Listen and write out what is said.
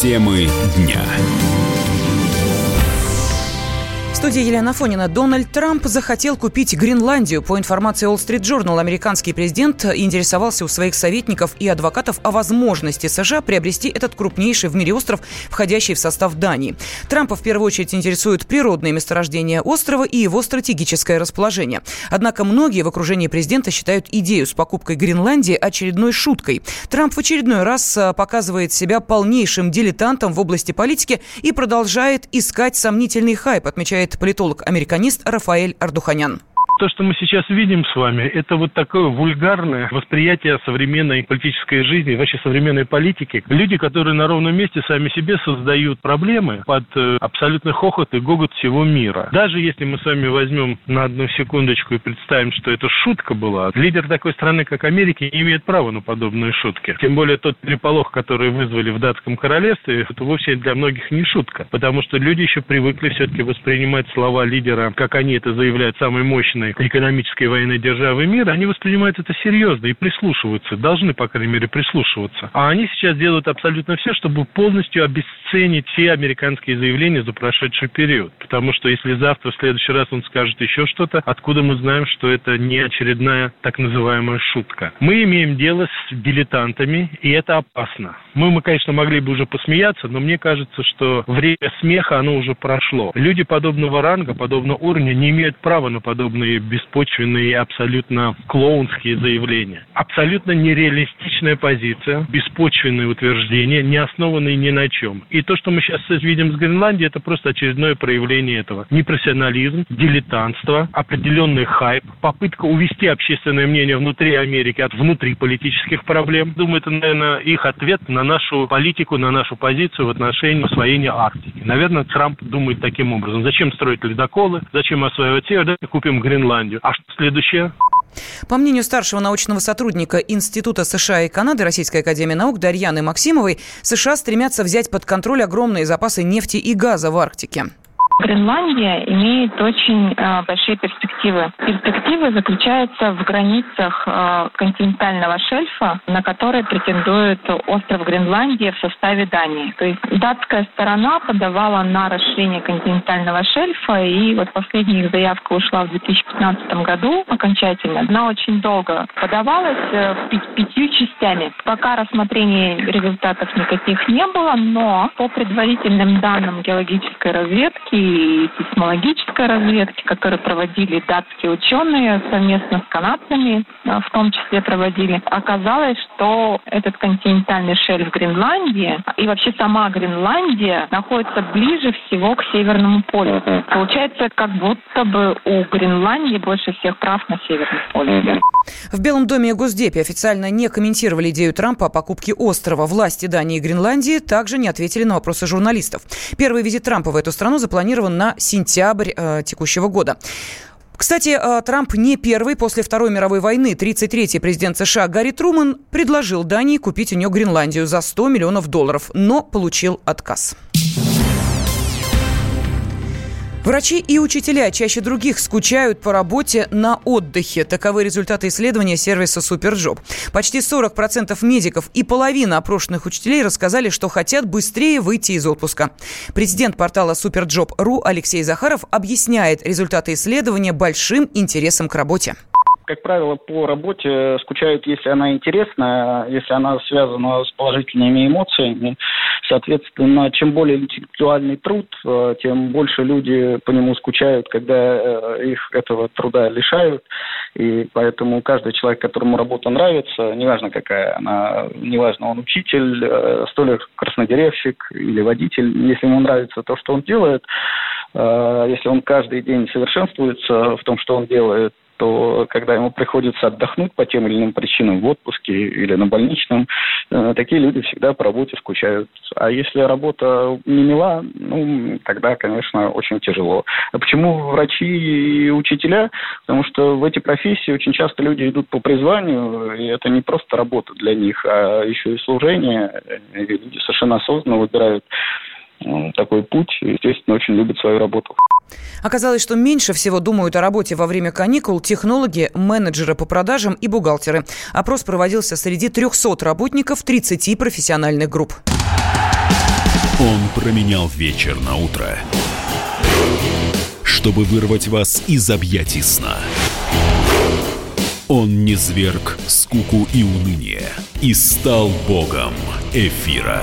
Темы дня студии Елена Фонина. Дональд Трамп захотел купить Гренландию. По информации Wall Street Journal, американский президент интересовался у своих советников и адвокатов о возможности США приобрести этот крупнейший в мире остров, входящий в состав Дании. Трампа в первую очередь интересуют природные месторождения острова и его стратегическое расположение. Однако многие в окружении президента считают идею с покупкой Гренландии очередной шуткой. Трамп в очередной раз а, показывает себя полнейшим дилетантом в области политики и продолжает искать сомнительный хайп, отмечает политолог-американист Рафаэль Ардуханян. То, что мы сейчас видим с вами, это вот такое вульгарное восприятие современной политической жизни, вообще современной политики. Люди, которые на ровном месте сами себе создают проблемы под э, абсолютный хохот и гогот всего мира. Даже если мы с вами возьмем на одну секундочку и представим, что это шутка была, лидер такой страны, как Америка, не имеет права на подобные шутки. Тем более тот переполох, который вызвали в датском королевстве, это вовсе для многих не шутка. Потому что люди еще привыкли все-таки воспринимать слова лидера, как они это заявляют, самой мощной главной экономической военной державы мира, они воспринимают это серьезно и прислушиваются, должны, по крайней мере, прислушиваться. А они сейчас делают абсолютно все, чтобы полностью обесценить все американские заявления за прошедший период. Потому что если завтра, в следующий раз он скажет еще что-то, откуда мы знаем, что это не очередная так называемая шутка? Мы имеем дело с дилетантами, и это опасно. Мы, мы, конечно, могли бы уже посмеяться, но мне кажется, что время смеха, оно уже прошло. Люди подобного ранга, подобного уровня не имеют права на подобные беспочвенные, абсолютно клоунские заявления. Абсолютно нереалистичная позиция, беспочвенные утверждения, не основанные ни на чем. И то, что мы сейчас видим с Гренландией, это просто очередное проявление этого. Непрофессионализм, дилетантство, определенный хайп, попытка увести общественное мнение внутри Америки от внутриполитических проблем. Думаю, это, наверное, их ответ на нашу политику, на нашу позицию в отношении освоения Арктики. Наверное, Трамп думает таким образом. Зачем строить ледоколы? Зачем осваивать север? Давайте купим Гренландию Гренландию. А что следующее? По мнению старшего научного сотрудника Института США и Канады Российской Академии Наук Дарьяны Максимовой, США стремятся взять под контроль огромные запасы нефти и газа в Арктике. Гренландия имеет очень э, большие перспективы. Перспективы заключаются в границах э, континентального шельфа, на который претендует остров Гренландия в составе Дании. То есть датская сторона подавала на расширение континентального шельфа, и вот последняя их заявка ушла в 2015 году окончательно. Она очень долго подавалась э, пятью частями. Пока рассмотрения результатов никаких не было, но по предварительным данным геологической разведки и сейсмологической разведки, которые проводили датские ученые совместно с канадцами, а, в том числе проводили, оказалось, что этот континентальный шельф Гренландии и вообще сама Гренландия находится ближе всего к Северному полю. Получается, как будто бы у Гренландии больше всех прав на Северном полюсе. В Белом доме и Госдепе официально не комментировали идею Трампа о покупке острова. Власти Дании и Гренландии также не ответили на вопросы журналистов. Первый визит Трампа в эту страну запланирован на сентябрь э, текущего года. Кстати, э, Трамп не первый после Второй мировой войны. 33-й президент США Гарри Труман предложил Дании купить у нее Гренландию за 100 миллионов долларов, но получил отказ. Врачи и учителя чаще других скучают по работе на отдыхе. Таковы результаты исследования сервиса Суперджоb. Почти 40% медиков и половина опрошенных учителей рассказали, что хотят быстрее выйти из отпуска. Президент портала Суперджоb.ру Алексей Захаров объясняет результаты исследования большим интересом к работе как правило, по работе скучают, если она интересна, если она связана с положительными эмоциями. Соответственно, чем более интеллектуальный труд, э, тем больше люди по нему скучают, когда э, их этого труда лишают. И поэтому каждый человек, которому работа нравится, неважно какая она, неважно, он учитель, э, столер, краснодеревщик или водитель, если ему нравится то, что он делает, если он каждый день совершенствуется в том, что он делает, то когда ему приходится отдохнуть по тем или иным причинам в отпуске или на больничном, э, такие люди всегда по работе скучают. А если работа не мила, ну, тогда, конечно, очень тяжело. А почему врачи и учителя? Потому что в эти профессии очень часто люди идут по призванию, и это не просто работа для них, а еще и служение. И люди совершенно осознанно выбирают такой путь естественно, очень любят свою работу. Оказалось, что меньше всего думают о работе во время каникул технологи, менеджеры по продажам и бухгалтеры. Опрос проводился среди 300 работников 30 профессиональных групп. Он променял вечер на утро, чтобы вырвать вас из объятий сна. Он не зверг скуку и уныние и стал богом эфира.